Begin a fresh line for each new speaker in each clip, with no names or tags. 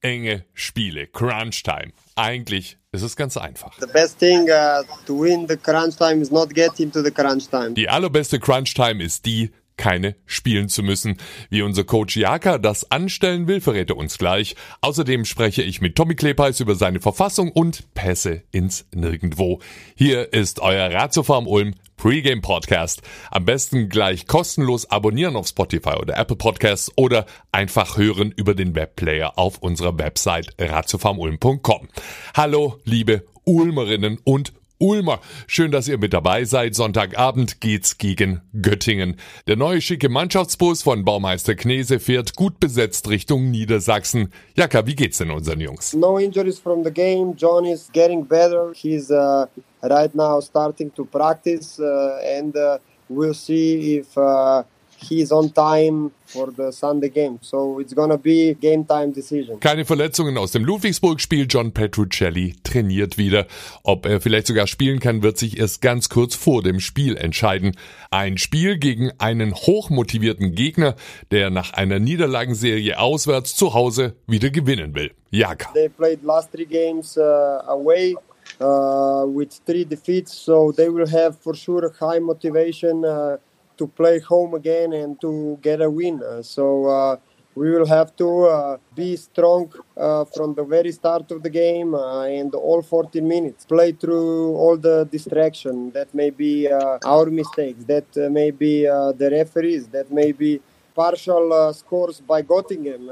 enge Spiele, Crunch Time. Eigentlich ist es ganz einfach.
The best thing uh, to win the crunch time is not get into the crunch time.
Die allerbeste Crunch Time ist die, keine spielen zu müssen. Wie unser Coach Jaka das anstellen will, verrät er uns gleich. Außerdem spreche ich mit Tommy Klepeis über seine Verfassung und Pässe ins Nirgendwo. Hier ist euer Ratiofarm Ulm Pre-Game Podcast. Am besten gleich kostenlos abonnieren auf Spotify oder Apple Podcasts oder einfach hören über den Webplayer auf unserer Website ratiofarmulm.com. Hallo, liebe Ulmerinnen und Ulmer. Schön, dass ihr mit dabei seid. Sonntagabend geht's gegen Göttingen. Der neue schicke Mannschaftsbus von Baumeister Knese fährt gut besetzt Richtung Niedersachsen. Jaka, wie geht's denn unseren Jungs?
No injuries from the game. John is getting better. He's uh, right now starting to practice uh, and uh, we'll see if uh, he's on time for the Sunday game. So it's gonna be game time decision.
Keine Verletzungen aus dem Ludwigsburg-Spiel. John Petruccelli trainiert wieder. Ob er vielleicht sogar spielen kann, wird sich erst ganz kurz vor dem Spiel entscheiden. Ein Spiel gegen einen hochmotivierten Gegner, der nach einer Niederlagenserie auswärts zu Hause wieder gewinnen will. Jaka.
They played last three games uh, away. Uh, with three defeats, so they will have for sure a high motivation uh, to play home again and to get a win. Uh, so we will have to uh, be strong uh, from the very start of the game uh, and all 14 minutes. Play through all the distraction that may be our mistakes, that may be the referees, that may be partial scores by Göttingen.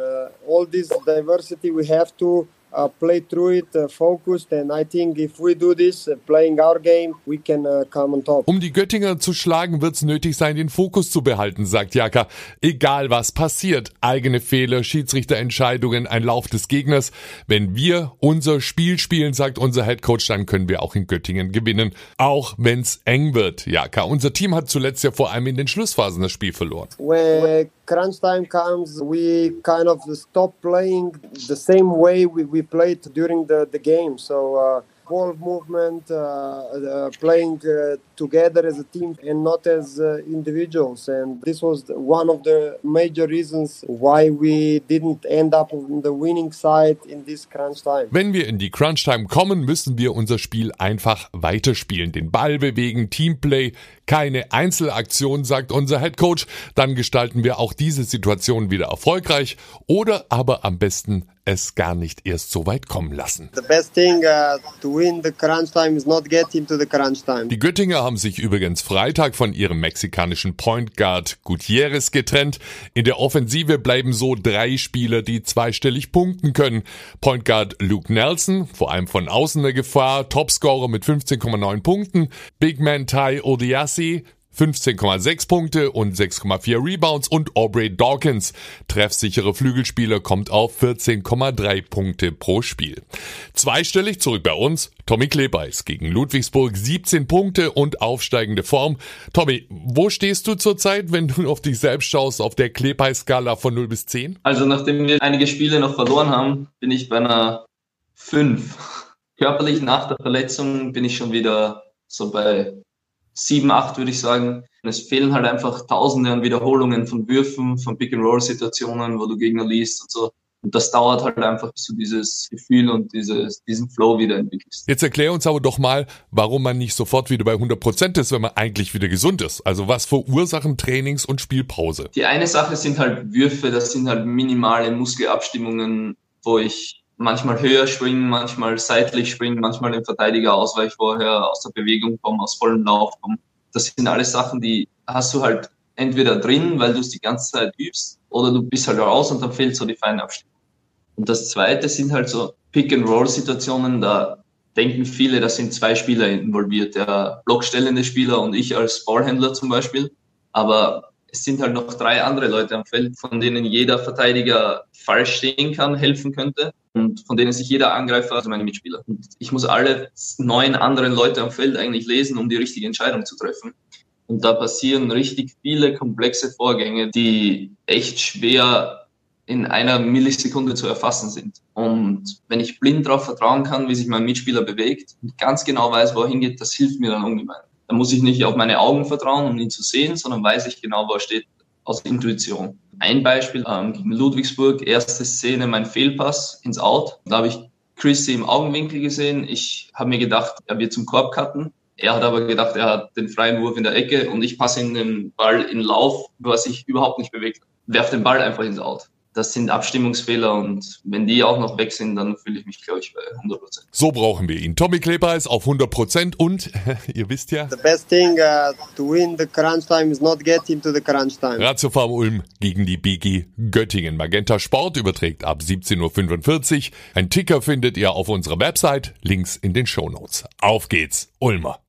all this diversity we have to uh, play through it uh, focused and I think if we do this uh, playing our game we can uh, come on top.
Um die Göttinger zu schlagen wird es nötig sein den Fokus zu behalten, sagt Jaka. Egal was passiert, eigene Fehler, Schiedsrichterentscheidungen, ein Lauf des Gegners, wenn wir unser Spiel spielen, sagt unser Headcoach, dann können wir auch in Göttingen gewinnen, auch wenn's eng wird. Jaka, unser Team hat zuletzt ja vor allem in den Schlussphasen das Spiel verloren.
When crunch time comes, we kind of stop playing the same way we, we played during the, the game. So uh, ball movement, uh, uh, playing uh, together as a team and not as uh, individuals. And this was one of the major reasons why we didn't end up on the winning side in this crunch time.
Wenn wir in die Crunch Time kommen, müssen wir unser Spiel einfach weiterspielen, den Ball bewegen, Teamplay, keine Einzelaktion, sagt unser Head Coach. Dann gestalten wir auch diese Situation wieder erfolgreich oder aber am besten es gar nicht erst so weit kommen lassen.
Uh.
Die Göttinger haben sich übrigens Freitag von ihrem mexikanischen Point Guard Gutierrez getrennt. In der Offensive bleiben so drei Spieler, die zweistellig punkten können. Point Guard Luke Nelson, vor allem von außen eine Gefahr, Topscorer mit 15,9 Punkten. Big Man Ty Odiassi, 15,6 Punkte und 6,4 Rebounds und Aubrey Dawkins, treffsichere Flügelspieler, kommt auf 14,3 Punkte pro Spiel. Zweistellig zurück bei uns, Tommy Klebeis gegen Ludwigsburg 17 Punkte und aufsteigende Form. Tommy, wo stehst du zurzeit, wenn du auf dich selbst schaust, auf der Klebeis-Skala von 0 bis 10?
Also nachdem wir einige Spiele noch verloren haben, bin ich bei einer 5. Körperlich nach der Verletzung bin ich schon wieder so bei sieben, acht würde ich sagen. es fehlen halt einfach Tausende an Wiederholungen von Würfen, von Pick-and-Roll-Situationen, wo du Gegner liest und so. Und das dauert halt einfach, bis du dieses Gefühl und dieses, diesen Flow wieder entwickelst.
Jetzt erklär uns aber doch mal, warum man nicht sofort wieder bei 100 Prozent ist, wenn man eigentlich wieder gesund ist. Also was verursachen Trainings- und Spielpause?
Die eine Sache sind halt Würfe, das sind halt minimale Muskelabstimmungen, wo ich manchmal höher springen, manchmal seitlich springen, manchmal den Verteidiger ausweich vorher, aus der Bewegung kommen, aus vollem Lauf kommen. Das sind alles Sachen, die hast du halt entweder drin, weil du es die ganze Zeit übst, oder du bist halt raus und dann fehlt so die Feinabstimmung. Und das zweite sind halt so Pick-and-Roll-Situationen, da denken viele, da sind zwei Spieler involviert, der blockstellende Spieler und ich als Ballhändler zum Beispiel. Aber es sind halt noch drei andere Leute am Feld, von denen jeder Verteidiger falsch stehen kann, helfen könnte und von denen sich jeder Angreifer, also meine Mitspieler. Und ich muss alle neun anderen Leute am Feld eigentlich lesen, um die richtige Entscheidung zu treffen. Und da passieren richtig viele komplexe Vorgänge, die echt schwer in einer Millisekunde zu erfassen sind. Und wenn ich blind darauf vertrauen kann, wie sich mein Mitspieler bewegt und ganz genau weiß, wo er hingeht, das hilft mir dann ungemein. Da muss ich nicht auf meine Augen vertrauen, um ihn zu sehen, sondern weiß ich genau, wo er steht aus Intuition. Ein Beispiel ähm, gegen Ludwigsburg, erste Szene, mein Fehlpass ins Out. Da habe ich Chrissy im Augenwinkel gesehen. Ich habe mir gedacht, er wird zum Korb cutten. Er hat aber gedacht, er hat den freien Wurf in der Ecke und ich passe in den Ball in Lauf, was sich überhaupt nicht bewegt. Werf den Ball einfach ins Out das sind Abstimmungsfehler und wenn die auch noch weg sind, dann fühle ich mich, glaube ich, bei 100%
So brauchen wir ihn. Tommy Kleber ist auf 100% und ihr wisst ja.
The best thing uh, to win the crunch time is not get into the crunch time.
Ratiofarm Ulm gegen die BG Göttingen. Magenta Sport überträgt ab 17.45 Uhr. Ein Ticker findet ihr auf unserer Website. Links in den Shownotes. Auf geht's, Ulmer.